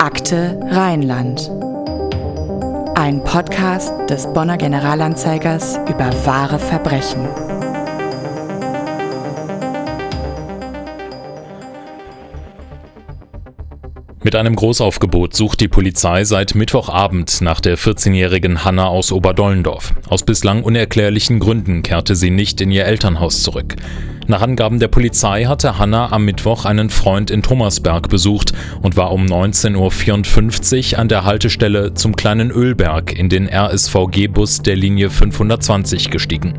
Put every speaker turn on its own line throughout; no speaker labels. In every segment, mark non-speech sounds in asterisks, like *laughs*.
Akte Rheinland. Ein Podcast des Bonner Generalanzeigers über wahre Verbrechen.
Mit einem Großaufgebot sucht die Polizei seit Mittwochabend nach der 14-jährigen Hanna aus Oberdollendorf. Aus bislang unerklärlichen Gründen kehrte sie nicht in ihr Elternhaus zurück. Nach Angaben der Polizei hatte Hanna am Mittwoch einen Freund in Thomasberg besucht und war um 19.54 Uhr an der Haltestelle zum kleinen Ölberg in den RSVG-Bus der Linie 520 gestiegen.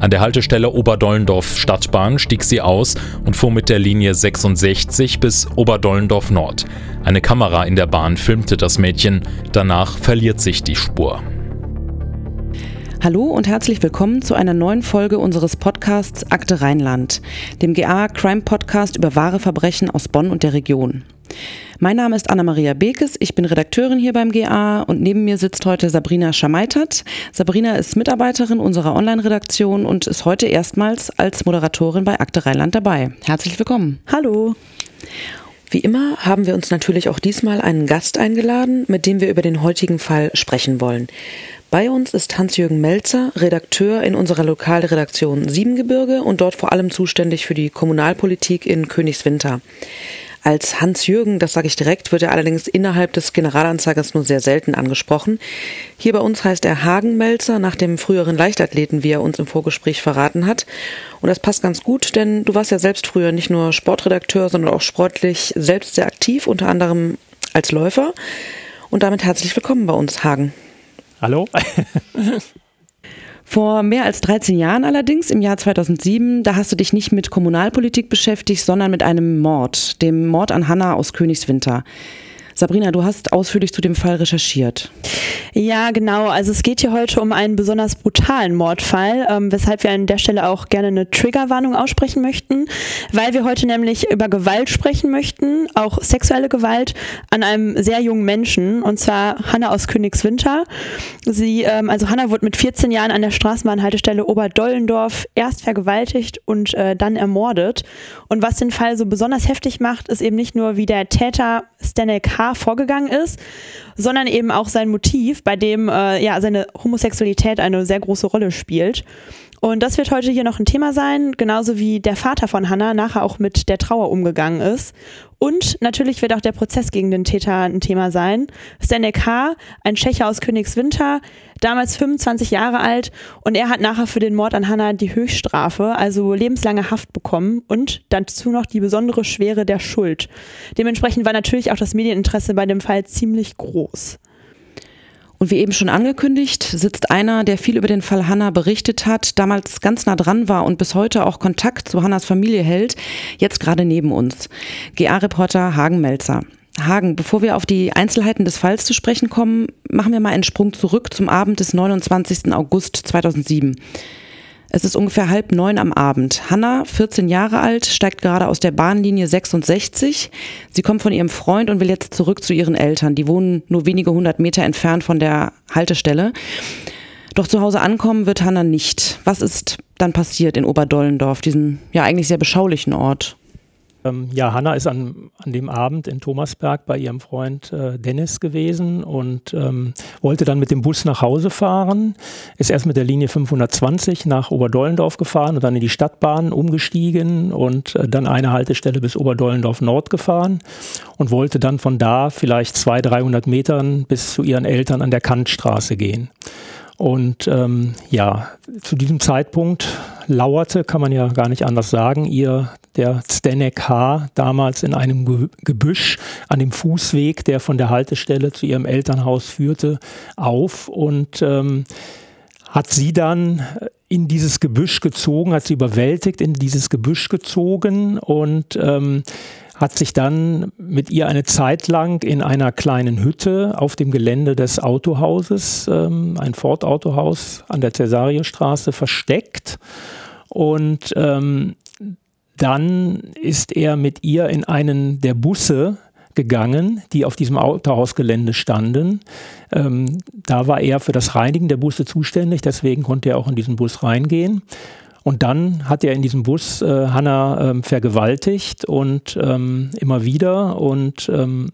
An der Haltestelle Oberdollendorf Stadtbahn stieg sie aus und fuhr mit der Linie 66 bis Oberdollendorf Nord. Eine Kamera in der Bahn filmte das Mädchen, danach verliert sich die Spur.
Hallo und herzlich willkommen zu einer neuen Folge unseres Podcasts Akte Rheinland, dem GA Crime Podcast über wahre Verbrechen aus Bonn und der Region. Mein Name ist Anna-Maria Bekes, ich bin Redakteurin hier beim GA und neben mir sitzt heute Sabrina Schameitert. Sabrina ist Mitarbeiterin unserer Online-Redaktion und ist heute erstmals als Moderatorin bei Akte Rheinland dabei. Herzlich willkommen.
Hallo. Wie immer haben wir uns natürlich auch diesmal einen Gast eingeladen, mit dem wir über den heutigen Fall sprechen wollen. Bei uns ist Hans-Jürgen Melzer, Redakteur in unserer Lokalredaktion Siebengebirge und dort vor allem zuständig für die Kommunalpolitik in Königswinter. Als Hans-Jürgen, das sage ich direkt, wird er allerdings innerhalb des Generalanzeigers nur sehr selten angesprochen. Hier bei uns heißt er Hagen-Melzer nach dem früheren Leichtathleten, wie er uns im Vorgespräch verraten hat. Und das passt ganz gut, denn du warst ja selbst früher nicht nur Sportredakteur, sondern auch sportlich selbst sehr aktiv, unter anderem als Läufer. Und damit herzlich willkommen bei uns, Hagen.
Hallo? *laughs*
Vor mehr als 13 Jahren allerdings, im Jahr 2007, da hast du dich nicht mit Kommunalpolitik beschäftigt, sondern mit einem Mord, dem Mord an Hanna aus Königswinter. Sabrina, du hast ausführlich zu dem Fall recherchiert.
Ja, genau. Also es geht hier heute um einen besonders brutalen Mordfall, ähm, weshalb wir an der Stelle auch gerne eine Triggerwarnung aussprechen möchten, weil wir heute nämlich über Gewalt sprechen möchten, auch sexuelle Gewalt an einem sehr jungen Menschen, und zwar Hanna aus Königswinter. Sie, ähm, also Hanna wurde mit 14 Jahren an der Straßenbahnhaltestelle Oberdollendorf erst vergewaltigt und äh, dann ermordet. Und was den Fall so besonders heftig macht, ist eben nicht nur, wie der Täter Stanley K K. vorgegangen ist, sondern eben auch sein Motiv, bei dem äh, ja seine Homosexualität eine sehr große Rolle spielt. Und das wird heute hier noch ein Thema sein, genauso wie der Vater von Hannah nachher auch mit der Trauer umgegangen ist. Und natürlich wird auch der Prozess gegen den Täter ein Thema sein. Stanley K., ein Tschecher aus Königswinter, damals 25 Jahre alt und er hat nachher für den Mord an Hannah die Höchststrafe, also lebenslange Haft bekommen und dazu noch die besondere Schwere der Schuld. Dementsprechend war natürlich auch das Medieninteresse bei dem Fall ziemlich groß.
Und wie eben schon angekündigt, sitzt einer, der viel über den Fall Hanna berichtet hat, damals ganz nah dran war und bis heute auch Kontakt zu Hannas Familie hält, jetzt gerade neben uns. GA-Reporter Hagen Melzer. Hagen, bevor wir auf die Einzelheiten des Falls zu sprechen kommen, machen wir mal einen Sprung zurück zum Abend des 29. August 2007. Es ist ungefähr halb neun am Abend. Hanna, 14 Jahre alt, steigt gerade aus der Bahnlinie 66. Sie kommt von ihrem Freund und will jetzt zurück zu ihren Eltern. Die wohnen nur wenige hundert Meter entfernt von der Haltestelle. Doch zu Hause ankommen wird Hanna nicht. Was ist dann passiert in Oberdollendorf, diesem ja eigentlich sehr beschaulichen Ort?
Ähm, ja, Hanna ist an, an dem Abend in Thomasberg bei ihrem Freund äh, Dennis gewesen und ähm, wollte dann mit dem Bus nach Hause fahren. Ist erst mit der Linie 520 nach Oberdollendorf gefahren und dann in die Stadtbahn umgestiegen und äh, dann eine Haltestelle bis Oberdollendorf Nord gefahren und wollte dann von da vielleicht 200, 300 Metern bis zu ihren Eltern an der Kantstraße gehen. Und ähm, ja, zu diesem Zeitpunkt lauerte, kann man ja gar nicht anders sagen, ihr der Zdenek H. damals in einem Gebüsch an dem Fußweg, der von der Haltestelle zu ihrem Elternhaus führte, auf und ähm, hat sie dann in dieses Gebüsch gezogen, hat sie überwältigt in dieses Gebüsch gezogen und ähm, hat sich dann mit ihr eine Zeit lang in einer kleinen Hütte auf dem Gelände des Autohauses, ähm, ein Ford-Autohaus an der Cäsariestraße, versteckt. Und ähm, dann ist er mit ihr in einen der Busse gegangen, die auf diesem Autohausgelände standen. Ähm, da war er für das Reinigen der Busse zuständig, deswegen konnte er auch in diesen Bus reingehen. Und dann hat er in diesem Bus äh, Hannah ähm, vergewaltigt und ähm, immer wieder und ähm,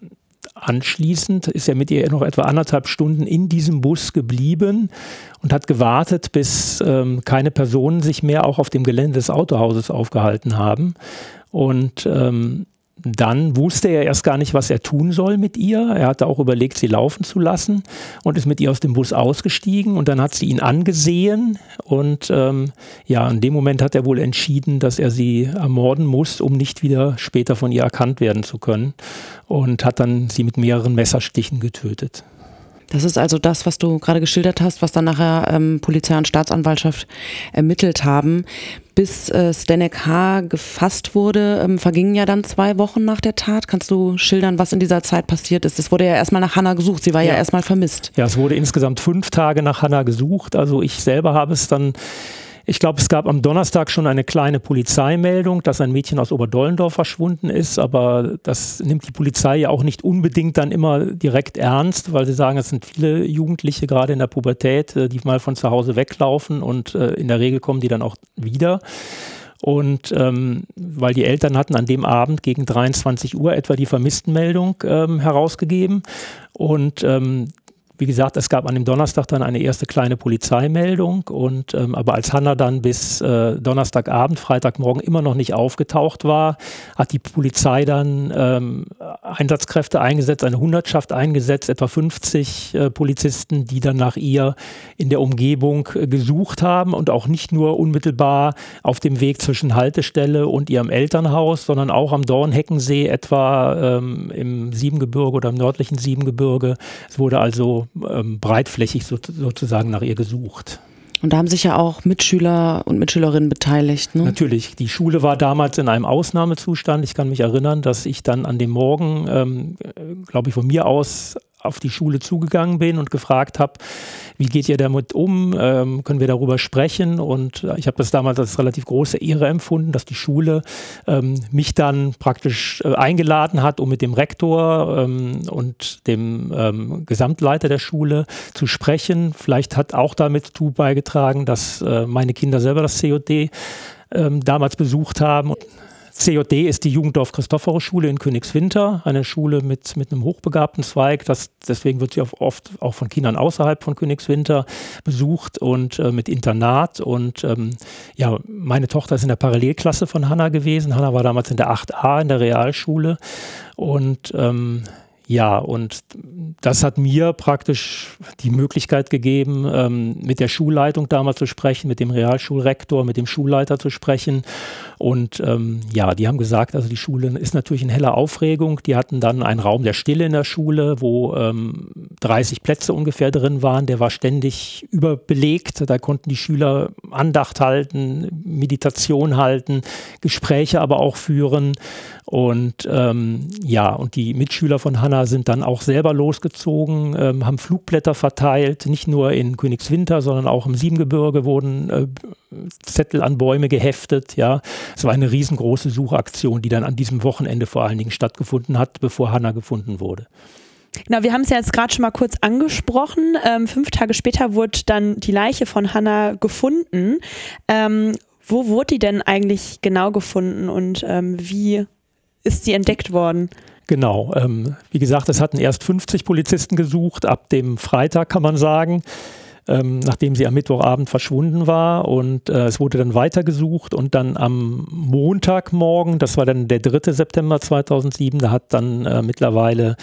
anschließend ist er mit ihr noch etwa anderthalb Stunden in diesem Bus geblieben und hat gewartet, bis ähm, keine Personen sich mehr auch auf dem Gelände des Autohauses aufgehalten haben. Und ähm, dann wusste er erst gar nicht, was er tun soll mit ihr. Er hatte auch überlegt, sie laufen zu lassen und ist mit ihr aus dem Bus ausgestiegen. Und dann hat sie ihn angesehen. Und ähm, ja, in dem Moment hat er wohl entschieden, dass er sie ermorden muss, um nicht wieder später von ihr erkannt werden zu können. Und hat dann sie mit mehreren Messerstichen getötet.
Das ist also das, was du gerade geschildert hast, was dann nachher ähm, Polizei und Staatsanwaltschaft ermittelt haben. Bis äh, Stenek H. gefasst wurde, ähm, vergingen ja dann zwei Wochen nach der Tat. Kannst du schildern, was in dieser Zeit passiert ist? Es wurde ja erstmal nach Hannah gesucht. Sie war ja, ja erstmal vermisst.
Ja, es wurde insgesamt fünf Tage nach Hannah gesucht. Also ich selber habe es dann ich glaube, es gab am Donnerstag schon eine kleine Polizeimeldung, dass ein Mädchen aus Oberdollendorf verschwunden ist, aber das nimmt die Polizei ja auch nicht unbedingt dann immer direkt ernst, weil sie sagen, es sind viele Jugendliche gerade in der Pubertät, äh, die mal von zu Hause weglaufen und äh, in der Regel kommen die dann auch wieder. Und ähm, weil die Eltern hatten an dem Abend gegen 23 Uhr etwa die Vermisstenmeldung ähm, herausgegeben. Und ähm, wie gesagt, es gab an dem Donnerstag dann eine erste kleine Polizeimeldung und ähm, aber als Hanna dann bis äh, Donnerstagabend, Freitagmorgen immer noch nicht aufgetaucht war, hat die Polizei dann ähm, Einsatzkräfte eingesetzt, eine Hundertschaft eingesetzt, etwa 50 äh, Polizisten, die dann nach ihr in der Umgebung äh, gesucht haben und auch nicht nur unmittelbar auf dem Weg zwischen Haltestelle und ihrem Elternhaus, sondern auch am Dornheckensee etwa ähm, im Siebengebirge oder im nördlichen Siebengebirge. Es wurde also ähm, breitflächig so, sozusagen nach ihr gesucht.
Und da haben sich ja auch Mitschüler und Mitschülerinnen beteiligt. Ne?
Natürlich. Die Schule war damals in einem Ausnahmezustand. Ich kann mich erinnern, dass ich dann an dem Morgen, ähm, glaube ich, von mir aus auf die Schule zugegangen bin und gefragt habe, wie geht ihr damit um? Ähm, können wir darüber sprechen? Und äh, ich habe das damals als relativ große Ehre empfunden, dass die Schule ähm, mich dann praktisch äh, eingeladen hat, um mit dem Rektor ähm, und dem ähm, Gesamtleiter der Schule zu sprechen. Vielleicht hat auch damit zu beigetragen, dass äh, meine Kinder selber das COD ähm, damals besucht haben. CJD ist die Jugenddorf Christophorus Schule in Königswinter, eine Schule mit, mit einem hochbegabten Zweig. Das, deswegen wird sie oft auch von Kindern außerhalb von Königswinter besucht und äh, mit Internat. Und ähm, ja, meine Tochter ist in der Parallelklasse von Hanna gewesen. Hanna war damals in der 8a in der Realschule. Und ähm, ja, und das hat mir praktisch die Möglichkeit gegeben, ähm, mit der Schulleitung damals zu sprechen, mit dem Realschulrektor, mit dem Schulleiter zu sprechen. Und ähm, ja, die haben gesagt, also die Schule ist natürlich in heller Aufregung. Die hatten dann einen Raum der Stille in der Schule, wo ähm, 30 Plätze ungefähr drin waren. Der war ständig überbelegt. Da konnten die Schüler Andacht halten, Meditation halten, Gespräche aber auch führen. Und ähm, ja, und die Mitschüler von Hanna sind dann auch selber losgezogen, ähm, haben Flugblätter verteilt, nicht nur in Königswinter, sondern auch im Siebengebirge wurden äh, Zettel an Bäume geheftet. Ja, es war eine riesengroße Suchaktion, die dann an diesem Wochenende vor allen Dingen stattgefunden hat, bevor Hanna gefunden wurde.
Genau, wir haben es ja jetzt gerade schon mal kurz angesprochen. Ähm, fünf Tage später wurde dann die Leiche von Hannah gefunden. Ähm, wo wurde die denn eigentlich genau gefunden und ähm, wie ist sie entdeckt worden.
Genau. Ähm, wie gesagt, es hatten erst 50 Polizisten gesucht, ab dem Freitag kann man sagen ähm, nachdem sie am Mittwochabend verschwunden war. Und äh, es wurde dann weitergesucht und dann am Montagmorgen, das war dann der 3. September 2007, da hat dann äh, mittlerweile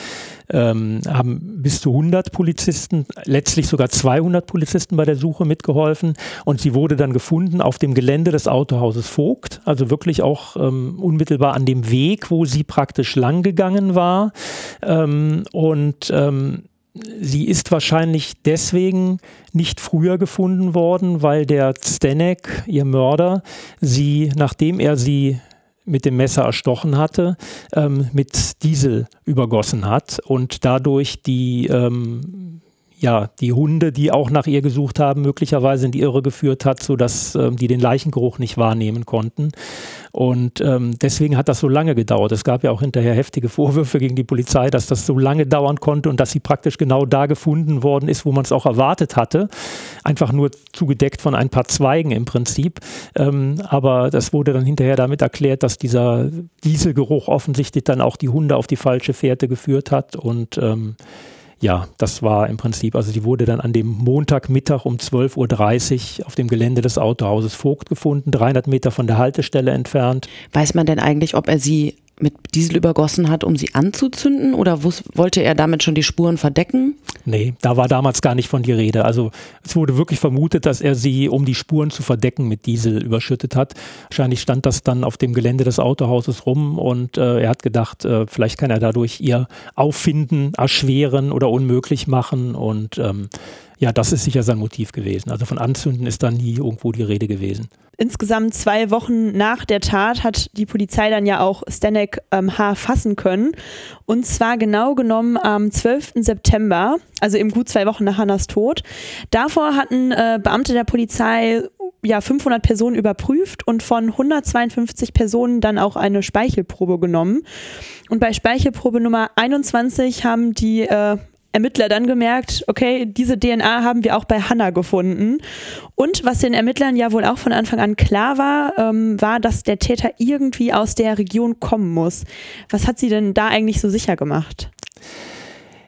ähm, haben bis zu 100 Polizisten, letztlich sogar 200 Polizisten bei der Suche mitgeholfen und sie wurde dann gefunden auf dem Gelände des Autohauses Vogt, also wirklich auch ähm, unmittelbar an dem Weg, wo sie praktisch lang gegangen war ähm, und ähm, sie ist wahrscheinlich deswegen nicht früher gefunden worden, weil der Zdenek, ihr Mörder, sie, nachdem er sie mit dem Messer erstochen hatte, ähm, mit Diesel übergossen hat und dadurch die ähm, ja, die Hunde, die auch nach ihr gesucht haben, möglicherweise in die Irre geführt hat, sodass ähm, die den Leichengeruch nicht wahrnehmen konnten. Und ähm, deswegen hat das so lange gedauert. Es gab ja auch hinterher heftige Vorwürfe gegen die Polizei, dass das so lange dauern konnte und dass sie praktisch genau da gefunden worden ist, wo man es auch erwartet hatte. Einfach nur zugedeckt von ein paar Zweigen im Prinzip. Ähm, aber das wurde dann hinterher damit erklärt, dass dieser Dieselgeruch offensichtlich dann auch die Hunde auf die falsche Fährte geführt hat und ähm, ja, das war im Prinzip, also die wurde dann an dem Montagmittag um 12.30 Uhr auf dem Gelände des Autohauses Vogt gefunden, 300 Meter von der Haltestelle entfernt.
Weiß man denn eigentlich, ob er sie mit Diesel übergossen hat, um sie anzuzünden oder wollte er damit schon die Spuren verdecken?
Nee, da war damals gar nicht von die Rede. Also es wurde wirklich vermutet, dass er sie, um die Spuren zu verdecken, mit Diesel überschüttet hat. Wahrscheinlich stand das dann auf dem Gelände des Autohauses rum und äh, er hat gedacht, äh, vielleicht kann er dadurch ihr Auffinden erschweren oder unmöglich machen und ähm, ja, das ist sicher sein Motiv gewesen. Also von Anzünden ist da nie irgendwo die Rede gewesen.
Insgesamt zwei Wochen nach der Tat hat die Polizei dann ja auch Stanek ähm, H. fassen können. Und zwar genau genommen am 12. September, also eben gut zwei Wochen nach Hannas Tod. Davor hatten äh, Beamte der Polizei ja 500 Personen überprüft und von 152 Personen dann auch eine Speichelprobe genommen. Und bei Speichelprobe Nummer 21 haben die äh, Ermittler dann gemerkt, okay, diese DNA haben wir auch bei Hannah gefunden. Und was den Ermittlern ja wohl auch von Anfang an klar war, ähm, war, dass der Täter irgendwie aus der Region kommen muss. Was hat sie denn da eigentlich so sicher gemacht?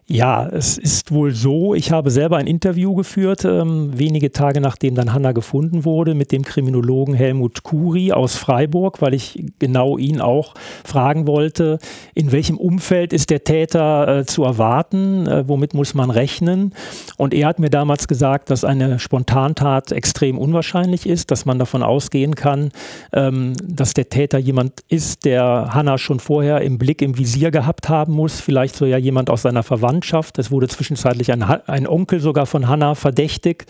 Ja, es ist wohl so. Ich habe selber ein Interview geführt, ähm, wenige Tage nachdem dann Hanna gefunden wurde, mit dem Kriminologen Helmut Kuri aus Freiburg, weil ich genau ihn auch fragen wollte, in welchem Umfeld ist der Täter äh, zu erwarten, äh, womit muss man rechnen. Und er hat mir damals gesagt, dass eine Spontantat extrem unwahrscheinlich ist, dass man davon ausgehen kann, ähm, dass der Täter jemand ist, der Hanna schon vorher im Blick, im Visier gehabt haben muss, vielleicht so ja jemand aus seiner Verwandtschaft Verwandtschaft. Es wurde zwischenzeitlich ein, ein Onkel sogar von Hannah verdächtigt,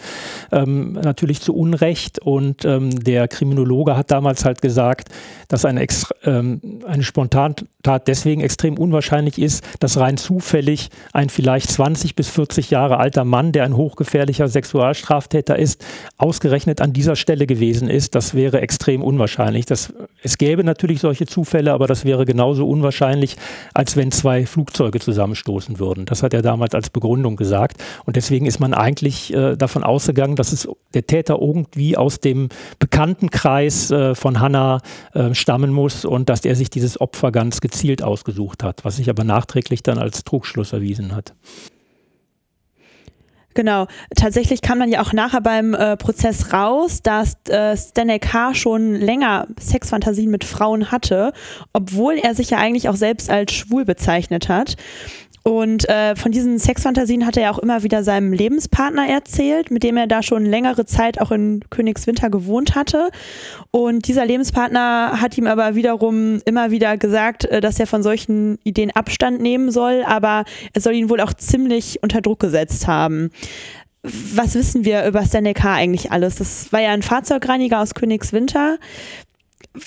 ähm, natürlich zu Unrecht. Und ähm, der Kriminologe hat damals halt gesagt, dass eine, ähm, eine Spontantat deswegen extrem unwahrscheinlich ist, dass rein zufällig ein vielleicht 20 bis 40 Jahre alter Mann, der ein hochgefährlicher Sexualstraftäter ist, ausgerechnet an dieser Stelle gewesen ist. Das wäre extrem unwahrscheinlich. Das, es gäbe natürlich solche Zufälle, aber das wäre genauso unwahrscheinlich, als wenn zwei Flugzeuge zusammenstoßen würden. Das das hat er damals als Begründung gesagt. Und deswegen ist man eigentlich äh, davon ausgegangen, dass es der Täter irgendwie aus dem Bekanntenkreis äh, von Hannah äh, stammen muss und dass er sich dieses Opfer ganz gezielt ausgesucht hat, was sich aber nachträglich dann als Trugschluss erwiesen hat.
Genau. Tatsächlich kam man ja auch nachher beim äh, Prozess raus, dass äh, Stanek H. schon länger Sexfantasien mit Frauen hatte, obwohl er sich ja eigentlich auch selbst als schwul bezeichnet hat. Und äh, von diesen Sexfantasien hat er ja auch immer wieder seinem Lebenspartner erzählt, mit dem er da schon längere Zeit auch in Königswinter gewohnt hatte. Und dieser Lebenspartner hat ihm aber wiederum immer wieder gesagt, äh, dass er von solchen Ideen Abstand nehmen soll, aber er soll ihn wohl auch ziemlich unter Druck gesetzt haben. Was wissen wir über Stanley K. eigentlich alles? Das war ja ein Fahrzeugreiniger aus Königswinter.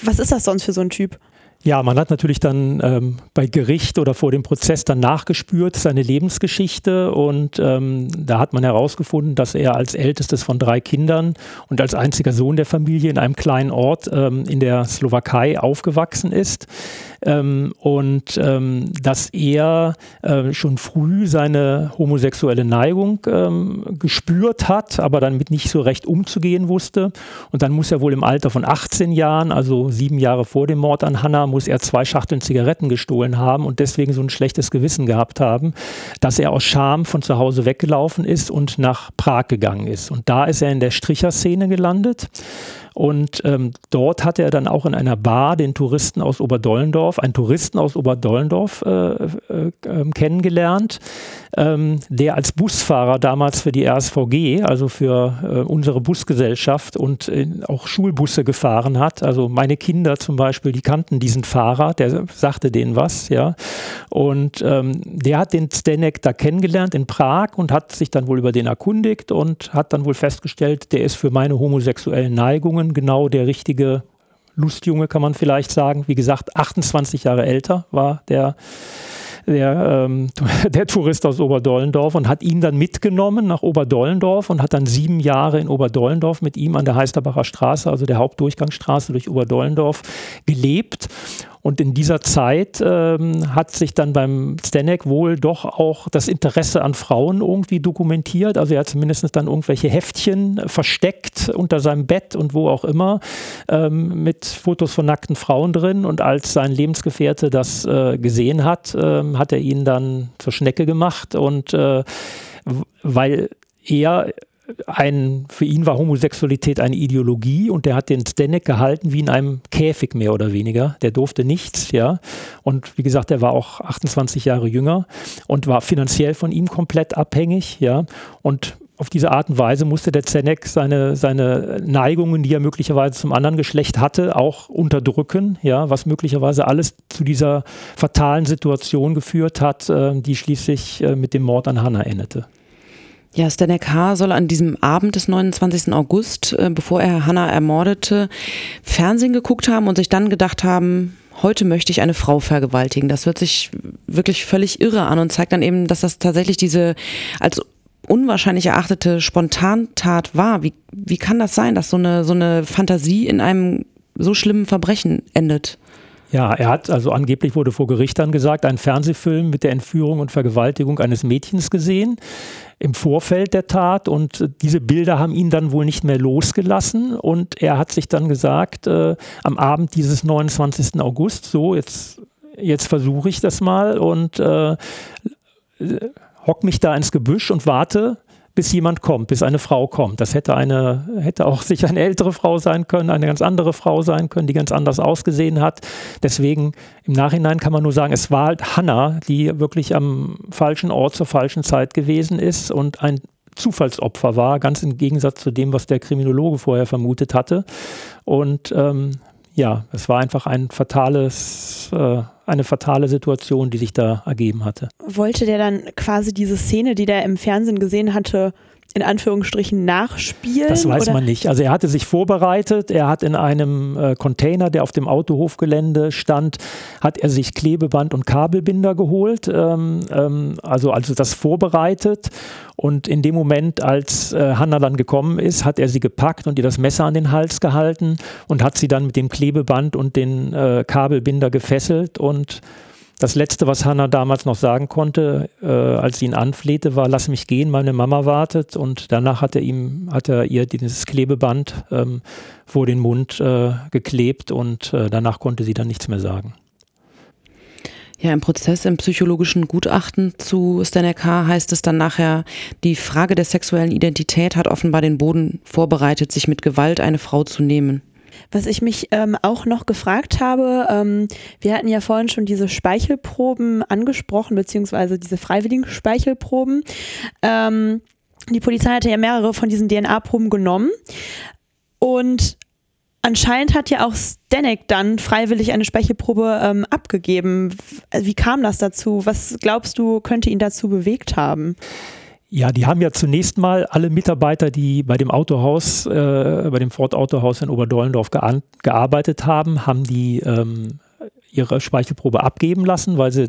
Was ist das sonst für so ein Typ?
Ja, man hat natürlich dann ähm, bei Gericht oder vor dem Prozess dann nachgespürt seine Lebensgeschichte und ähm, da hat man herausgefunden, dass er als ältestes von drei Kindern und als einziger Sohn der Familie in einem kleinen Ort ähm, in der Slowakei aufgewachsen ist ähm, und ähm, dass er äh, schon früh seine homosexuelle Neigung ähm, gespürt hat, aber dann mit nicht so recht umzugehen wusste. Und dann muss er wohl im Alter von 18 Jahren, also sieben Jahre vor dem Mord an Hannah, muss er zwei Schachteln Zigaretten gestohlen haben und deswegen so ein schlechtes Gewissen gehabt haben, dass er aus Scham von zu Hause weggelaufen ist und nach Prag gegangen ist. Und da ist er in der Stricherszene gelandet. Und ähm, dort hatte er dann auch in einer Bar den Touristen aus Oberdollendorf, einen Touristen aus Oberdollendorf äh, äh, äh, kennengelernt, ähm, der als Busfahrer damals für die RSVG, also für äh, unsere Busgesellschaft und auch Schulbusse gefahren hat. Also meine Kinder zum Beispiel, die kannten diesen Fahrer, der sagte denen was, ja. Und ähm, der hat den Stenek da kennengelernt in Prag und hat sich dann wohl über den erkundigt und hat dann wohl festgestellt, der ist für meine homosexuellen Neigungen Genau der richtige Lustjunge, kann man vielleicht sagen. Wie gesagt, 28 Jahre älter war der der, ähm, *laughs* der Tourist aus Oberdollendorf, und hat ihn dann mitgenommen nach Oberdollendorf und hat dann sieben Jahre in Oberdollendorf mit ihm an der Heisterbacher Straße, also der Hauptdurchgangsstraße durch Oberdollendorf, gelebt. Und in dieser Zeit ähm, hat sich dann beim Stanek wohl doch auch das Interesse an Frauen irgendwie dokumentiert. Also er hat zumindest dann irgendwelche Heftchen versteckt unter seinem Bett und wo auch immer ähm, mit Fotos von nackten Frauen drin. Und als sein Lebensgefährte das äh, gesehen hat, äh, hat er ihn dann zur Schnecke gemacht. Und äh, weil er ein, für ihn war Homosexualität eine Ideologie und der hat den Stanek gehalten wie in einem Käfig mehr oder weniger. Der durfte nichts, ja. Und wie gesagt, er war auch 28 Jahre jünger und war finanziell von ihm komplett abhängig, ja. Und auf diese Art und Weise musste der Zenek seine, seine Neigungen, die er möglicherweise zum anderen Geschlecht hatte, auch unterdrücken, ja, was möglicherweise alles zu dieser fatalen Situation geführt hat, äh, die schließlich äh, mit dem Mord an Hannah endete.
Ja, Stanek H. soll an diesem Abend des 29. August, äh, bevor er Hannah ermordete, Fernsehen geguckt haben und sich dann gedacht haben, heute möchte ich eine Frau vergewaltigen. Das hört sich wirklich völlig irre an und zeigt dann eben, dass das tatsächlich diese als unwahrscheinlich erachtete Spontantat war. Wie, wie kann das sein, dass so eine, so eine Fantasie in einem so schlimmen Verbrechen endet?
Ja, er hat also angeblich wurde vor Gericht dann gesagt, einen Fernsehfilm mit der Entführung und Vergewaltigung eines Mädchens gesehen im Vorfeld der Tat und diese Bilder haben ihn dann wohl nicht mehr losgelassen und er hat sich dann gesagt, äh, am Abend dieses 29. August, so jetzt, jetzt versuche ich das mal und äh, hock mich da ins Gebüsch und warte, bis jemand kommt, bis eine Frau kommt. Das hätte eine, hätte auch *laughs* sicher eine ältere Frau sein können, eine ganz andere Frau sein können, die ganz anders ausgesehen hat. Deswegen im Nachhinein kann man nur sagen, es war halt Hannah, die wirklich am falschen Ort zur falschen Zeit gewesen ist und ein Zufallsopfer war, ganz im Gegensatz zu dem, was der Kriminologe vorher vermutet hatte. Und ähm, ja, es war einfach ein fatales, äh, eine fatale Situation, die sich da ergeben hatte.
Wollte der dann quasi diese Szene, die der im Fernsehen gesehen hatte, in Anführungsstrichen nachspielen?
Das weiß oder? man nicht. Also er hatte sich vorbereitet, er hat in einem äh, Container, der auf dem Autohofgelände stand, hat er sich Klebeband und Kabelbinder geholt, ähm, ähm, also, also das vorbereitet und in dem Moment, als äh, Hanna dann gekommen ist, hat er sie gepackt und ihr das Messer an den Hals gehalten und hat sie dann mit dem Klebeband und den äh, Kabelbinder gefesselt und das Letzte, was Hannah damals noch sagen konnte, äh, als sie ihn anflehte, war, lass mich gehen, meine Mama wartet. Und danach hat er, ihm, hat er ihr dieses Klebeband ähm, vor den Mund äh, geklebt und äh, danach konnte sie dann nichts mehr sagen.
Ja, im Prozess im psychologischen Gutachten zu Stanek H. heißt es dann nachher, die Frage der sexuellen Identität hat offenbar den Boden vorbereitet, sich mit Gewalt eine Frau zu nehmen.
Was ich mich ähm, auch noch gefragt habe, ähm, wir hatten ja vorhin schon diese Speichelproben angesprochen, beziehungsweise diese freiwilligen Speichelproben. Ähm, die Polizei hatte ja mehrere von diesen DNA-Proben genommen und anscheinend hat ja auch Stanek dann freiwillig eine Speichelprobe ähm, abgegeben. Wie kam das dazu? Was glaubst du, könnte ihn dazu bewegt haben?
Ja, die haben ja zunächst mal alle Mitarbeiter, die bei dem Autohaus, äh, bei dem Ford Autohaus in Oberdollendorf gearbeitet haben, haben die ähm, ihre Speichelprobe abgeben lassen, weil sie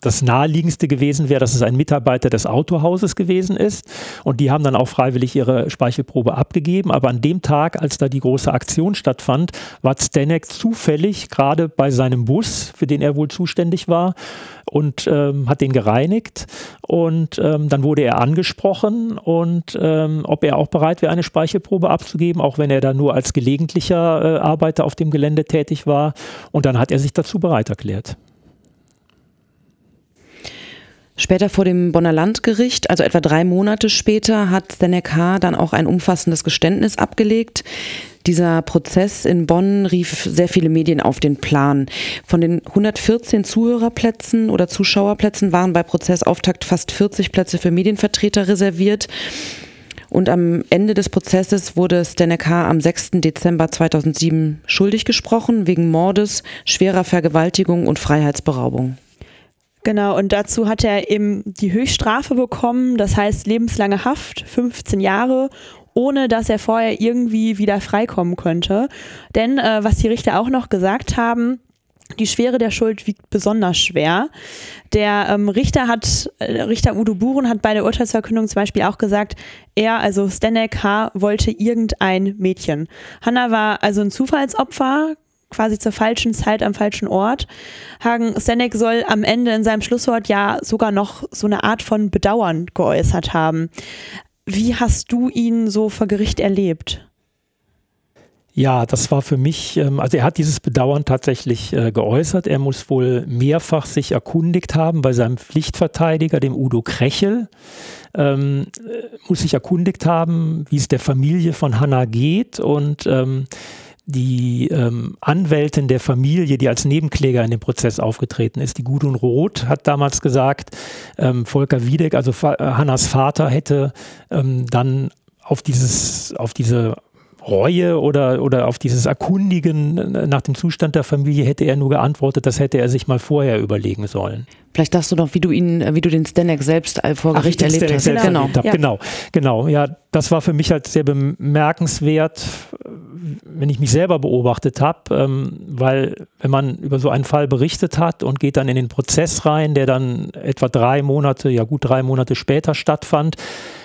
das naheliegendste gewesen wäre, dass es ein Mitarbeiter des Autohauses gewesen ist. Und die haben dann auch freiwillig ihre Speichelprobe abgegeben. Aber an dem Tag, als da die große Aktion stattfand, war Stanek zufällig gerade bei seinem Bus, für den er wohl zuständig war, und ähm, hat den gereinigt. Und ähm, dann wurde er angesprochen und ähm, ob er auch bereit wäre, eine Speichelprobe abzugeben, auch wenn er da nur als gelegentlicher äh, Arbeiter auf dem Gelände tätig war. Und dann hat er sich dazu bereit erklärt.
Später vor dem Bonner Landgericht, also etwa drei Monate später, hat Stenek H. dann auch ein umfassendes Geständnis abgelegt. Dieser Prozess in Bonn rief sehr viele Medien auf den Plan. Von den 114 Zuhörerplätzen oder Zuschauerplätzen waren bei Prozessauftakt fast 40 Plätze für Medienvertreter reserviert. Und am Ende des Prozesses wurde Stenek H. am 6. Dezember 2007 schuldig gesprochen wegen Mordes, schwerer Vergewaltigung und Freiheitsberaubung.
Genau, und dazu hat er eben die Höchststrafe bekommen, das heißt lebenslange Haft, 15 Jahre, ohne dass er vorher irgendwie wieder freikommen könnte. Denn äh, was die Richter auch noch gesagt haben, Die Schwere der Schuld wiegt besonders schwer. Der ähm, Richter hat, äh, Richter Udo Buren hat bei der Urteilsverkündung zum Beispiel auch gesagt, er, also Stanek H., wollte irgendein Mädchen. Hanna war also ein Zufallsopfer, quasi zur falschen Zeit am falschen Ort. Hagen Stanek soll am Ende in seinem Schlusswort ja sogar noch so eine Art von Bedauern geäußert haben. Wie hast du ihn so vor Gericht erlebt?
Ja, das war für mich, ähm, also er hat dieses Bedauern tatsächlich äh, geäußert. Er muss wohl mehrfach sich erkundigt haben bei seinem Pflichtverteidiger, dem Udo Krechel. Ähm, äh, muss sich erkundigt haben, wie es der Familie von Hanna geht und ähm, die ähm, Anwältin der Familie, die als Nebenkläger in dem Prozess aufgetreten ist, die Gudrun Roth, hat damals gesagt, ähm, Volker Wiedeck, also Fa Hannas Vater, hätte ähm, dann auf dieses, auf diese Reue oder, oder auf dieses Erkundigen nach dem Zustand der Familie hätte er nur geantwortet, das hätte er sich mal vorher überlegen sollen.
Vielleicht sagst du noch, wie du ihn, wie du den Stanek selbst vor Gericht Ach, erlebt hast.
Genau. Erlebt ja. genau, genau. Ja, das war für mich halt sehr bemerkenswert, wenn ich mich selber beobachtet habe, ähm, weil wenn man über so einen Fall berichtet hat und geht dann in den Prozess rein, der dann etwa drei Monate, ja gut drei Monate später stattfand,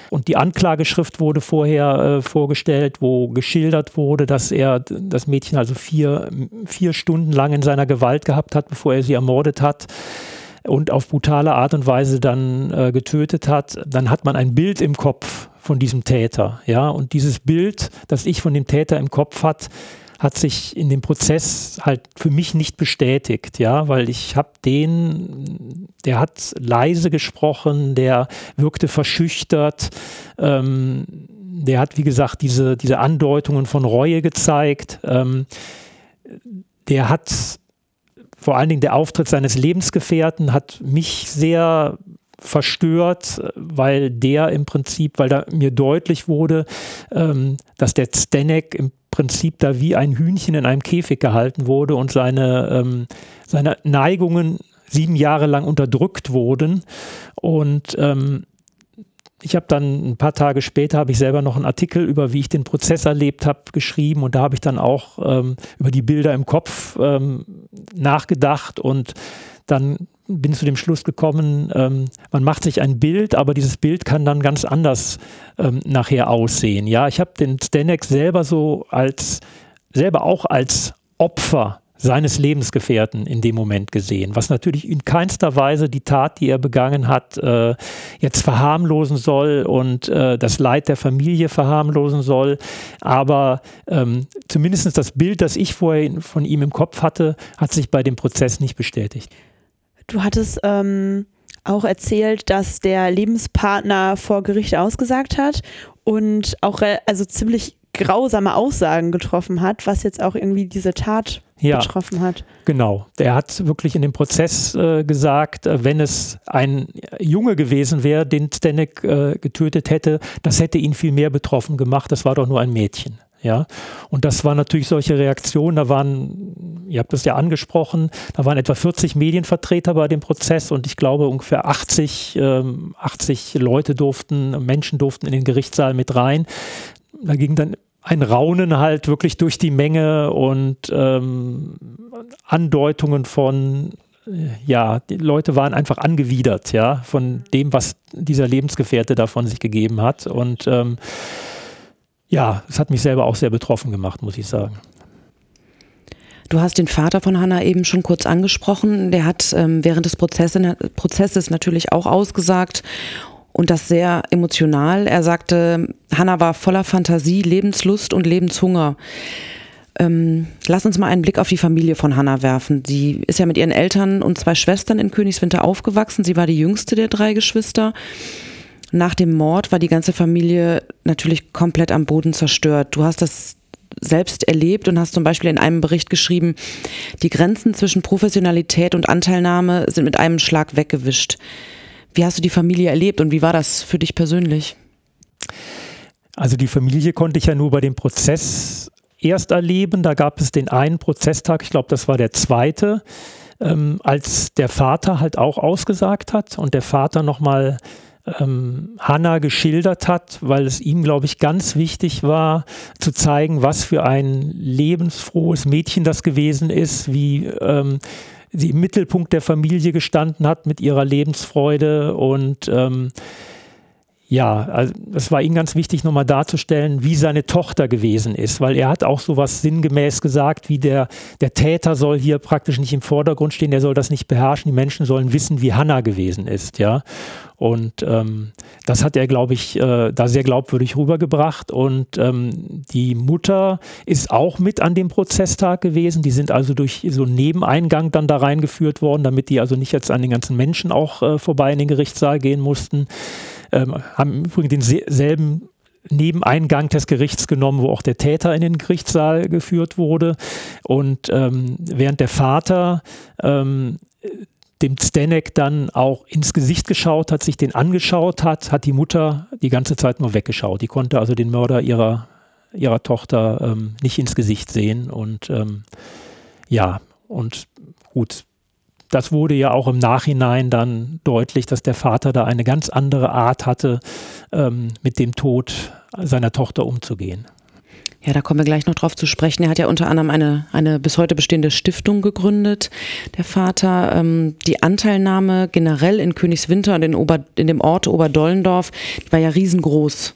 und die Anklageschrift wurde vorher äh, vorgestellt, wo geschildert wurde, dass er das Mädchen also vier, vier Stunden lang in seiner Gewalt gehabt hat, bevor er sie ermordet hat und auf brutale Art und Weise dann äh, getötet hat, dann hat man ein Bild im Kopf von diesem Täter. Ja, und dieses Bild, das ich von dem Täter im Kopf hat, hat sich in dem Prozess halt für mich nicht bestätigt, ja, weil ich habe den, der hat leise gesprochen, der wirkte verschüchtert, ähm, der hat, wie gesagt, diese, diese Andeutungen von Reue gezeigt, ähm, der hat vor allen Dingen der Auftritt seines Lebensgefährten hat mich sehr verstört, weil der im Prinzip, weil da mir deutlich wurde, ähm, dass der Stenek im Prinzip da wie ein Hühnchen in einem Käfig gehalten wurde und seine, ähm, seine Neigungen sieben Jahre lang unterdrückt wurden. Und ähm, ich habe dann ein paar Tage später habe ich selber noch einen Artikel über wie ich den Prozess erlebt habe geschrieben und da habe ich dann auch ähm, über die Bilder im Kopf ähm, nachgedacht und dann bin zu dem Schluss gekommen, ähm, man macht sich ein Bild, aber dieses Bild kann dann ganz anders ähm, nachher aussehen. Ja, ich habe den Stanek selber so als, selber auch als Opfer seines Lebensgefährten in dem Moment gesehen, was natürlich in keinster Weise die Tat, die er begangen hat, äh, jetzt verharmlosen soll und äh, das Leid der Familie verharmlosen soll. Aber ähm, zumindest das Bild, das ich vorher von ihm im Kopf hatte, hat sich bei dem Prozess nicht bestätigt.
Du hattest ähm, auch erzählt, dass der Lebenspartner vor Gericht ausgesagt hat und auch also ziemlich grausame Aussagen getroffen hat, was jetzt auch irgendwie diese Tat ja, betroffen hat.
Genau. Der hat wirklich in dem Prozess äh, gesagt, äh, wenn es ein Junge gewesen wäre, den Stanek äh, getötet hätte, das hätte ihn viel mehr betroffen gemacht. Das war doch nur ein Mädchen. Ja, und das waren natürlich solche Reaktionen. Da waren, ihr habt es ja angesprochen, da waren etwa 40 Medienvertreter bei dem Prozess und ich glaube ungefähr 80, ähm, 80 Leute durften, Menschen durften in den Gerichtssaal mit rein. Da ging dann ein Raunen halt wirklich durch die Menge und ähm, Andeutungen von äh, ja, die Leute waren einfach angewidert, ja, von dem, was dieser Lebensgefährte da von sich gegeben hat. Und ähm, ja, es hat mich selber auch sehr betroffen gemacht, muss ich sagen.
Du hast den Vater von Hanna eben schon kurz angesprochen. Der hat ähm, während des Prozesses, Prozesses natürlich auch ausgesagt und das sehr emotional. Er sagte, Hanna war voller Fantasie, Lebenslust und Lebenshunger. Ähm, lass uns mal einen Blick auf die Familie von Hanna werfen. Sie ist ja mit ihren Eltern und zwei Schwestern in Königswinter aufgewachsen. Sie war die jüngste der drei Geschwister. Nach dem Mord war die ganze Familie natürlich komplett am Boden zerstört. Du hast das selbst erlebt und hast zum Beispiel in einem Bericht geschrieben, die Grenzen zwischen Professionalität und Anteilnahme sind mit einem Schlag weggewischt. Wie hast du die Familie erlebt und wie war das für dich persönlich?
Also die Familie konnte ich ja nur bei dem Prozess erst erleben. Da gab es den einen Prozesstag, ich glaube, das war der zweite, ähm, als der Vater halt auch ausgesagt hat und der Vater nochmal ähm, Hannah geschildert hat, weil es ihm, glaube ich, ganz wichtig war, zu zeigen, was für ein lebensfrohes Mädchen das gewesen ist, wie ähm, sie im Mittelpunkt der Familie gestanden hat mit ihrer Lebensfreude und ähm, ja, also es war ihm ganz wichtig, nochmal darzustellen, wie seine Tochter gewesen ist, weil er hat auch so was sinngemäß gesagt, wie der, der Täter soll hier praktisch nicht im Vordergrund stehen, der soll das nicht beherrschen, die Menschen sollen wissen, wie Hannah gewesen ist, ja. Und ähm, das hat er, glaube ich, äh, da sehr glaubwürdig rübergebracht. Und ähm, die Mutter ist auch mit an dem Prozesstag gewesen. Die sind also durch so einen Nebeneingang dann da reingeführt worden, damit die also nicht jetzt an den ganzen Menschen auch äh, vorbei in den Gerichtssaal gehen mussten ähm, haben übrigens denselben Nebeneingang des Gerichts genommen, wo auch der Täter in den Gerichtssaal geführt wurde. Und ähm, während der Vater ähm, dem Stanek dann auch ins Gesicht geschaut hat, sich den angeschaut hat, hat die Mutter die ganze Zeit nur weggeschaut. Die konnte also den Mörder ihrer, ihrer Tochter ähm, nicht ins Gesicht sehen. Und ähm, ja, und gut, das wurde ja auch im Nachhinein dann deutlich, dass der Vater da eine ganz andere Art hatte, ähm, mit dem Tod seiner Tochter umzugehen.
Ja, da kommen wir gleich noch drauf zu sprechen. Er hat ja unter anderem eine, eine bis heute bestehende Stiftung gegründet, der Vater. Ähm, die Anteilnahme generell in Königswinter und in, Ober, in dem Ort Oberdollendorf, war ja riesengroß.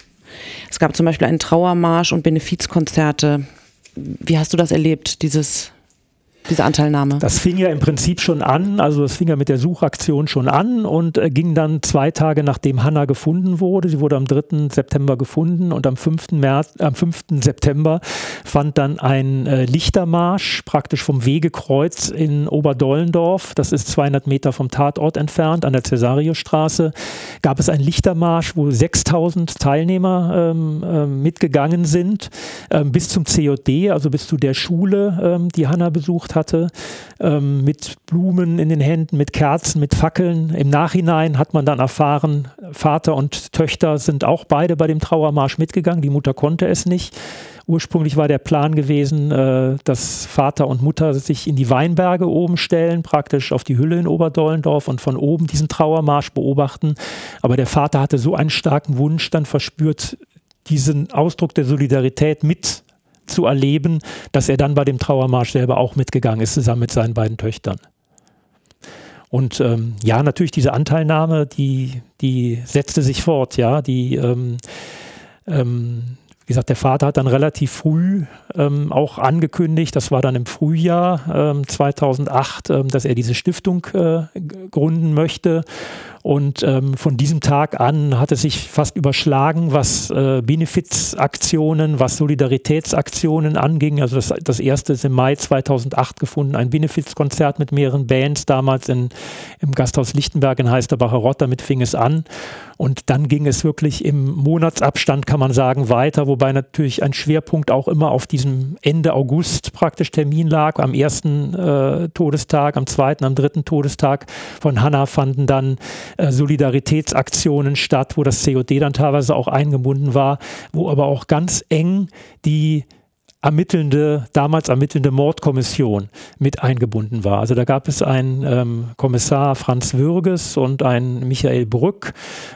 Es gab zum Beispiel einen Trauermarsch und Benefizkonzerte. Wie hast du das erlebt, dieses diese Anteilnahme?
Das fing ja im Prinzip schon an, also das fing ja mit der Suchaktion schon an und äh, ging dann zwei Tage nachdem Hanna gefunden wurde. Sie wurde am 3. September gefunden und am 5. März, am 5. September fand dann ein äh, Lichtermarsch praktisch vom Wegekreuz in Oberdollendorf, das ist 200 Meter vom Tatort entfernt, an der Cäsariostraße, gab es einen Lichtermarsch, wo 6000 Teilnehmer ähm, äh, mitgegangen sind, ähm, bis zum COD, also bis zu der Schule, ähm, die Hanna besucht hatte, ähm, mit Blumen in den Händen, mit Kerzen, mit Fackeln. Im Nachhinein hat man dann erfahren, Vater und Töchter sind auch beide bei dem Trauermarsch mitgegangen. Die Mutter konnte es nicht. Ursprünglich war der Plan gewesen, äh, dass Vater und Mutter sich in die Weinberge oben stellen, praktisch auf die Hülle in Oberdollendorf und von oben diesen Trauermarsch beobachten. Aber der Vater hatte so einen starken Wunsch dann verspürt, diesen Ausdruck der Solidarität mit zu erleben, dass er dann bei dem Trauermarsch selber auch mitgegangen ist, zusammen mit seinen beiden Töchtern. Und ähm, ja, natürlich diese Anteilnahme, die, die setzte sich fort, ja, die ähm, ähm, wie gesagt, der Vater hat dann relativ früh ähm, auch angekündigt, das war dann im Frühjahr ähm, 2008, ähm, dass er diese Stiftung äh, gründen möchte. Und ähm, von diesem Tag an hat es sich fast überschlagen, was äh, Benefizaktionen, was Solidaritätsaktionen anging. Also das, das erste ist im Mai 2008 gefunden, ein Benefizkonzert mit mehreren Bands, damals in, im Gasthaus Lichtenberg in Heisterbacher Rott, damit fing es an. Und dann ging es wirklich im Monatsabstand, kann man sagen, weiter, wobei natürlich ein Schwerpunkt auch immer auf diesem Ende August praktisch Termin lag. Am ersten äh, Todestag, am zweiten, am dritten Todestag von Hanna fanden dann äh, Solidaritätsaktionen statt, wo das COD dann teilweise auch eingebunden war, wo aber auch ganz eng die ermittelnde, damals ermittelnde Mordkommission mit eingebunden war. Also da gab es einen ähm, Kommissar Franz Würges und einen Michael Brück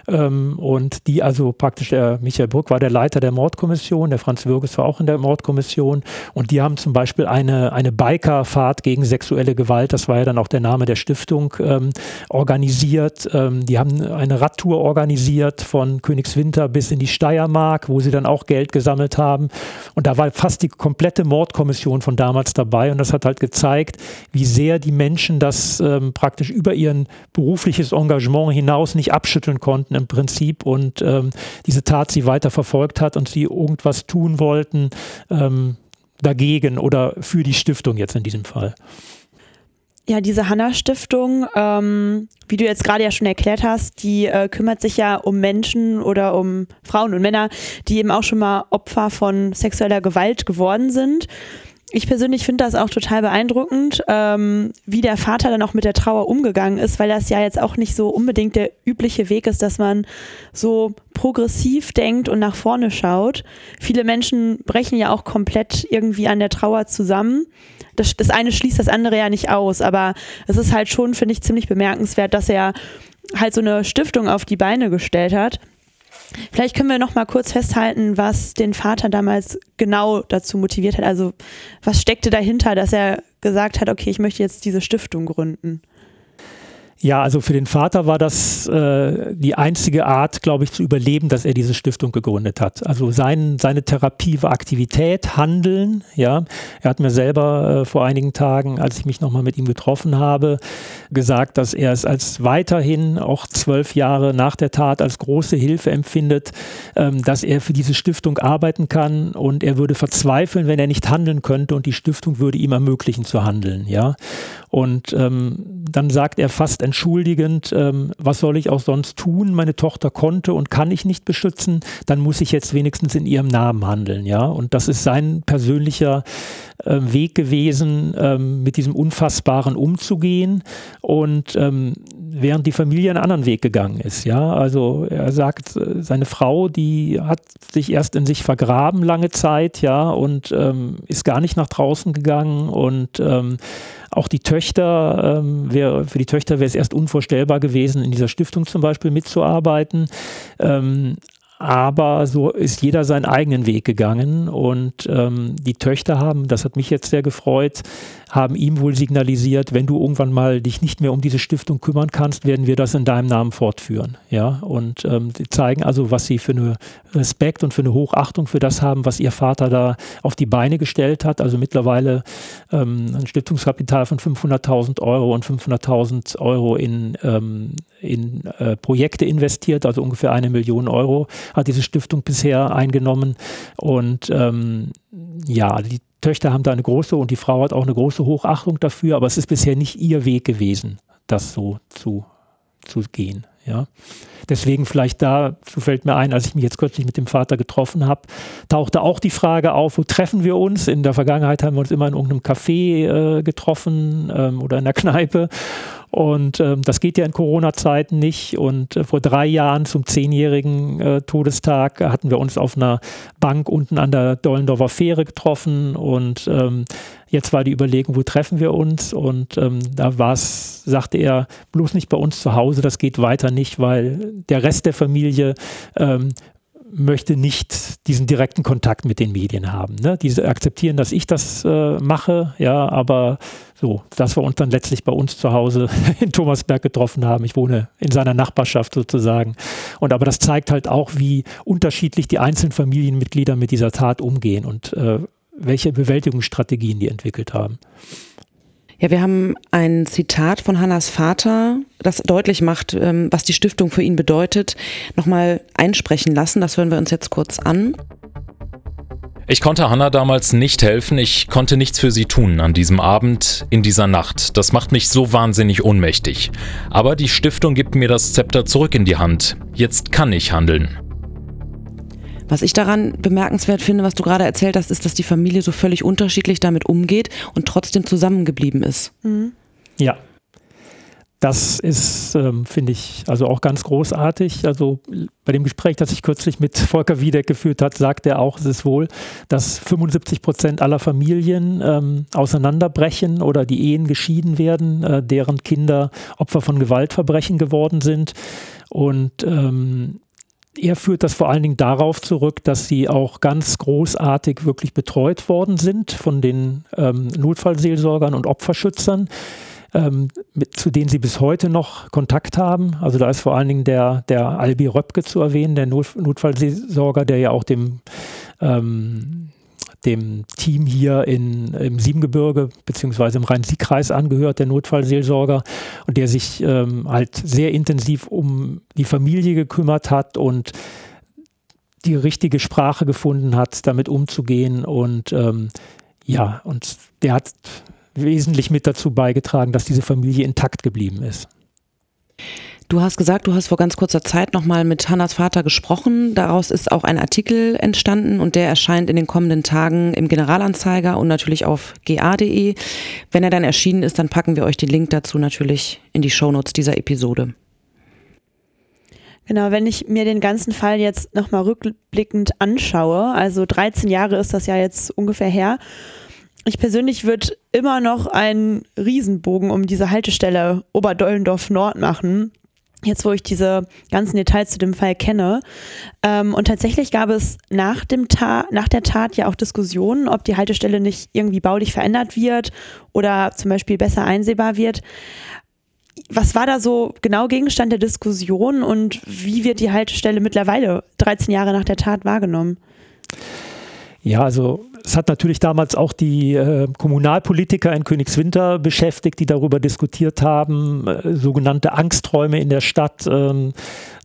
ähm, und die also praktisch, der Michael Brück war der Leiter der Mordkommission, der Franz Würges war auch in der Mordkommission und die haben zum Beispiel eine, eine Bikerfahrt gegen sexuelle Gewalt, das war ja dann auch der Name der Stiftung, ähm, organisiert. Ähm, die haben eine Radtour organisiert von Königswinter bis in die Steiermark, wo sie dann auch Geld gesammelt haben und da war fast die komplette Mordkommission von damals dabei und das hat halt gezeigt, wie sehr die Menschen das ähm, praktisch über ihren berufliches Engagement hinaus nicht abschütteln konnten im Prinzip und ähm, diese Tat sie weiter verfolgt hat und sie irgendwas tun wollten ähm, dagegen oder für die Stiftung jetzt in diesem Fall.
Ja, diese Hanna-Stiftung, ähm, wie du jetzt gerade ja schon erklärt hast, die äh, kümmert sich ja um Menschen oder um Frauen und Männer, die eben auch schon mal Opfer von sexueller Gewalt geworden sind. Ich persönlich finde das auch total beeindruckend, ähm, wie der Vater dann auch mit der Trauer umgegangen ist, weil das ja jetzt auch nicht so unbedingt der übliche Weg ist, dass man so progressiv denkt und nach vorne schaut. Viele Menschen brechen ja auch komplett irgendwie an der Trauer zusammen das, das eine schließt das andere ja nicht aus, aber es ist halt schon, finde ich, ziemlich bemerkenswert, dass er halt so eine Stiftung auf die Beine gestellt hat. Vielleicht können wir noch mal kurz festhalten, was den Vater damals genau dazu motiviert hat. Also was steckte dahinter, dass er gesagt hat, okay, ich möchte jetzt diese Stiftung gründen?
Ja, also für den Vater war das äh, die einzige Art, glaube ich, zu überleben, dass er diese Stiftung gegründet hat. Also sein, seine Therapie war Aktivität, Handeln. Ja, er hat mir selber äh, vor einigen Tagen, als ich mich nochmal mit ihm getroffen habe, gesagt, dass er es als weiterhin auch zwölf Jahre nach der Tat als große Hilfe empfindet, ähm, dass er für diese Stiftung arbeiten kann und er würde verzweifeln, wenn er nicht handeln könnte und die Stiftung würde ihm ermöglichen zu handeln. Ja, und ähm, dann sagt er fast entschuldigend, ähm, was soll ich auch sonst tun? Meine Tochter konnte und kann ich nicht beschützen, dann muss ich jetzt wenigstens in ihrem Namen handeln. Ja? Und das ist sein persönlicher äh, Weg gewesen, ähm, mit diesem Unfassbaren umzugehen. Und ähm, während die Familie einen anderen Weg gegangen ist. Ja, also er sagt, äh, seine Frau, die hat sich erst in sich vergraben lange Zeit, ja, und ähm, ist gar nicht nach draußen gegangen und ähm, auch die Töchter, ähm, wär, für die Töchter wäre es erst unvorstellbar gewesen, in dieser Stiftung zum Beispiel mitzuarbeiten. Ähm, aber so ist jeder seinen eigenen Weg gegangen und ähm, die Töchter haben, das hat mich jetzt sehr gefreut, haben ihm wohl signalisiert, wenn du irgendwann mal dich nicht mehr um diese Stiftung kümmern kannst, werden wir das in deinem Namen fortführen. Ja, und ähm, zeigen also, was sie für eine Respekt und für eine Hochachtung für das haben, was ihr Vater da auf die Beine gestellt hat. Also mittlerweile ähm, ein Stiftungskapital von 500.000 Euro und 500.000 Euro in, ähm, in äh, Projekte investiert, also ungefähr eine Million Euro hat diese Stiftung bisher eingenommen. Und ähm, ja, die Töchter haben da eine große und die Frau hat auch eine große Hochachtung dafür, aber es ist bisher nicht ihr Weg gewesen, das so zu, zu gehen. Ja. Deswegen vielleicht da, so fällt mir ein, als ich mich jetzt kürzlich mit dem Vater getroffen habe, tauchte auch die Frage auf, wo treffen wir uns? In der Vergangenheit haben wir uns immer in irgendeinem Café äh, getroffen ähm, oder in der Kneipe. Und ähm, das geht ja in Corona-Zeiten nicht. Und äh, vor drei Jahren zum zehnjährigen äh, Todestag hatten wir uns auf einer Bank unten an der Dollendorfer Fähre getroffen. Und ähm, jetzt war die Überlegung, wo treffen wir uns? Und ähm, da war es, sagte er, bloß nicht bei uns zu Hause, das geht weiter nicht, weil der Rest der Familie ähm, möchte nicht diesen direkten Kontakt mit den Medien haben. Ne? Diese akzeptieren, dass ich das äh, mache, ja, aber so, dass wir uns dann letztlich bei uns zu Hause *laughs* in Thomasberg getroffen haben. Ich wohne in seiner Nachbarschaft sozusagen. Und aber das zeigt halt auch, wie unterschiedlich die einzelnen Familienmitglieder mit dieser Tat umgehen und äh, welche Bewältigungsstrategien die entwickelt haben.
Ja, wir haben ein Zitat von Hannas Vater, das deutlich macht, ähm, was die Stiftung für ihn bedeutet, nochmal einsprechen lassen. Das hören wir uns jetzt kurz an.
Ich konnte Hannah damals nicht helfen, ich konnte nichts für sie tun an diesem Abend, in dieser Nacht. Das macht mich so wahnsinnig ohnmächtig. Aber die Stiftung gibt mir das Zepter zurück in die Hand. Jetzt kann ich handeln.
Was ich daran bemerkenswert finde, was du gerade erzählt hast, ist, dass die Familie so völlig unterschiedlich damit umgeht und trotzdem zusammengeblieben ist.
Mhm. Ja. Das ist, ähm, finde ich, also auch ganz großartig. Also bei dem Gespräch, das ich kürzlich mit Volker Wiedeck geführt hat, sagt er auch, es ist wohl, dass 75 Prozent aller Familien ähm, auseinanderbrechen oder die Ehen geschieden werden, äh, deren Kinder Opfer von Gewaltverbrechen geworden sind. Und ähm, er führt das vor allen Dingen darauf zurück, dass sie auch ganz großartig wirklich betreut worden sind von den ähm, Notfallseelsorgern und Opferschützern, ähm, mit, zu denen sie bis heute noch Kontakt haben. Also da ist vor allen Dingen der, der Albi Röpke zu erwähnen, der Not, Notfallseelsorger, der ja auch dem ähm, dem Team hier in, im Siebengebirge beziehungsweise im Rhein-Sieg-Kreis angehört, der Notfallseelsorger, und der sich ähm, halt sehr intensiv um die Familie gekümmert hat und die richtige Sprache gefunden hat, damit umzugehen. Und ähm, ja, und der hat wesentlich mit dazu beigetragen, dass diese Familie intakt geblieben ist.
Du hast gesagt, du hast vor ganz kurzer Zeit nochmal mit Hannas Vater gesprochen. Daraus ist auch ein Artikel entstanden und der erscheint in den kommenden Tagen im Generalanzeiger und natürlich auf ga.de. Wenn er dann erschienen ist, dann packen wir euch den Link dazu natürlich in die Shownotes dieser Episode.
Genau, wenn ich mir den ganzen Fall jetzt nochmal rückblickend anschaue, also 13 Jahre ist das ja jetzt ungefähr her, ich persönlich würde immer noch einen Riesenbogen um diese Haltestelle Oberdollendorf Nord machen, jetzt wo ich diese ganzen Details zu dem Fall kenne. Ähm, und tatsächlich gab es nach, dem Ta nach der Tat ja auch Diskussionen, ob die Haltestelle nicht irgendwie baulich verändert wird oder zum Beispiel besser einsehbar wird. Was war da so genau Gegenstand der Diskussion und wie wird die Haltestelle mittlerweile 13 Jahre nach der Tat wahrgenommen?
Ja, also es hat natürlich damals auch die äh, Kommunalpolitiker in Königswinter beschäftigt, die darüber diskutiert haben, äh, sogenannte Angsträume in der Stadt. Ähm,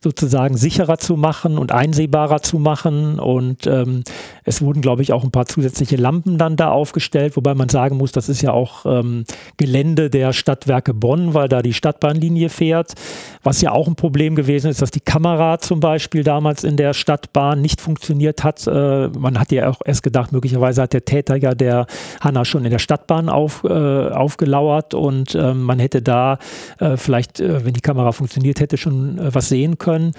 sozusagen sicherer zu machen und einsehbarer zu machen. Und ähm, es wurden, glaube ich, auch ein paar zusätzliche Lampen dann da aufgestellt, wobei man sagen muss, das ist ja auch ähm, Gelände der Stadtwerke Bonn, weil da die Stadtbahnlinie fährt. Was ja auch ein Problem gewesen ist, dass die Kamera zum Beispiel damals in der Stadtbahn nicht funktioniert hat. Äh, man hat ja auch erst gedacht, möglicherweise hat der Täter ja der Hanna schon in der Stadtbahn auf, äh, aufgelauert und äh, man hätte da äh, vielleicht, äh, wenn die Kamera funktioniert hätte, schon äh, was sehen können können.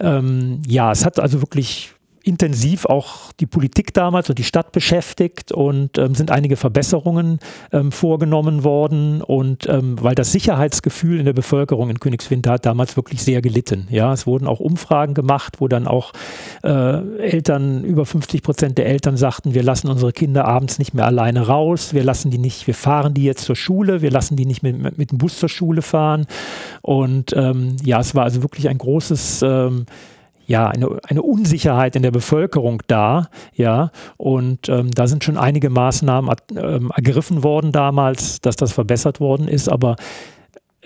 Ähm, ja, es hat also wirklich intensiv auch die Politik damals und die Stadt beschäftigt und ähm, sind einige Verbesserungen ähm, vorgenommen worden und ähm, weil das Sicherheitsgefühl in der Bevölkerung in Königswinter hat damals wirklich sehr gelitten. Ja, es wurden auch Umfragen gemacht, wo dann auch äh, Eltern, über 50 Prozent der Eltern sagten, wir lassen unsere Kinder abends nicht mehr alleine raus, wir lassen die nicht, wir fahren die jetzt zur Schule, wir lassen die nicht mit, mit dem Bus zur Schule fahren und ähm, ja, es war also wirklich ein großes ähm, ja, eine, eine Unsicherheit in der Bevölkerung da, ja, und ähm, da sind schon einige Maßnahmen ähm, ergriffen worden damals, dass das verbessert worden ist, aber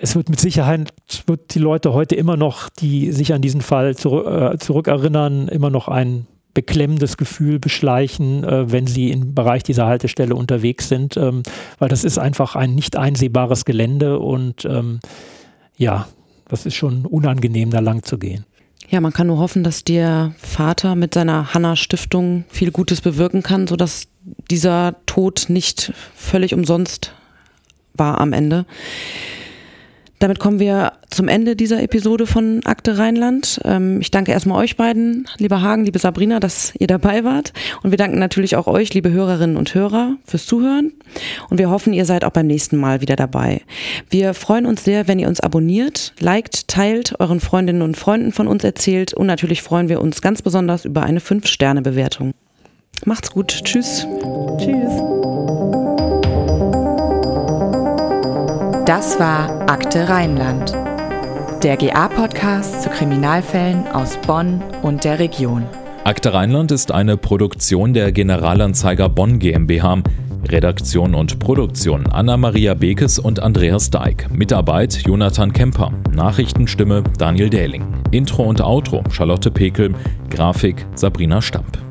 es wird mit Sicherheit, wird die Leute heute immer noch, die sich an diesen Fall zurück, äh, zurückerinnern, immer noch ein beklemmendes Gefühl beschleichen, äh, wenn sie im Bereich dieser Haltestelle unterwegs sind, ähm, weil das ist einfach ein nicht einsehbares Gelände und ähm, ja, das ist schon unangenehm, da lang zu gehen.
Ja, man kann nur hoffen, dass der Vater mit seiner Hanna-Stiftung viel Gutes bewirken kann, sodass dieser Tod nicht völlig umsonst war am Ende. Damit kommen wir zum Ende dieser Episode von Akte Rheinland. Ähm, ich danke erstmal euch beiden, lieber Hagen, liebe Sabrina, dass ihr dabei wart. Und wir danken natürlich auch euch, liebe Hörerinnen und Hörer, fürs Zuhören. Und wir hoffen, ihr seid auch beim nächsten Mal wieder dabei. Wir freuen uns sehr, wenn ihr uns abonniert, liked, teilt, euren Freundinnen und Freunden von uns erzählt. Und natürlich freuen wir uns ganz besonders über eine 5-Sterne-Bewertung. Macht's gut. Tschüss.
Tschüss.
Das war Akte Rheinland, der GA-Podcast zu Kriminalfällen aus Bonn und der Region.
Akte Rheinland ist eine Produktion der Generalanzeiger Bonn GmbH. Redaktion und Produktion Anna-Maria Bekes und Andreas Deik. Mitarbeit Jonathan Kemper. Nachrichtenstimme Daniel Dähling. Intro und Outro Charlotte Pekel. Grafik Sabrina Stamp.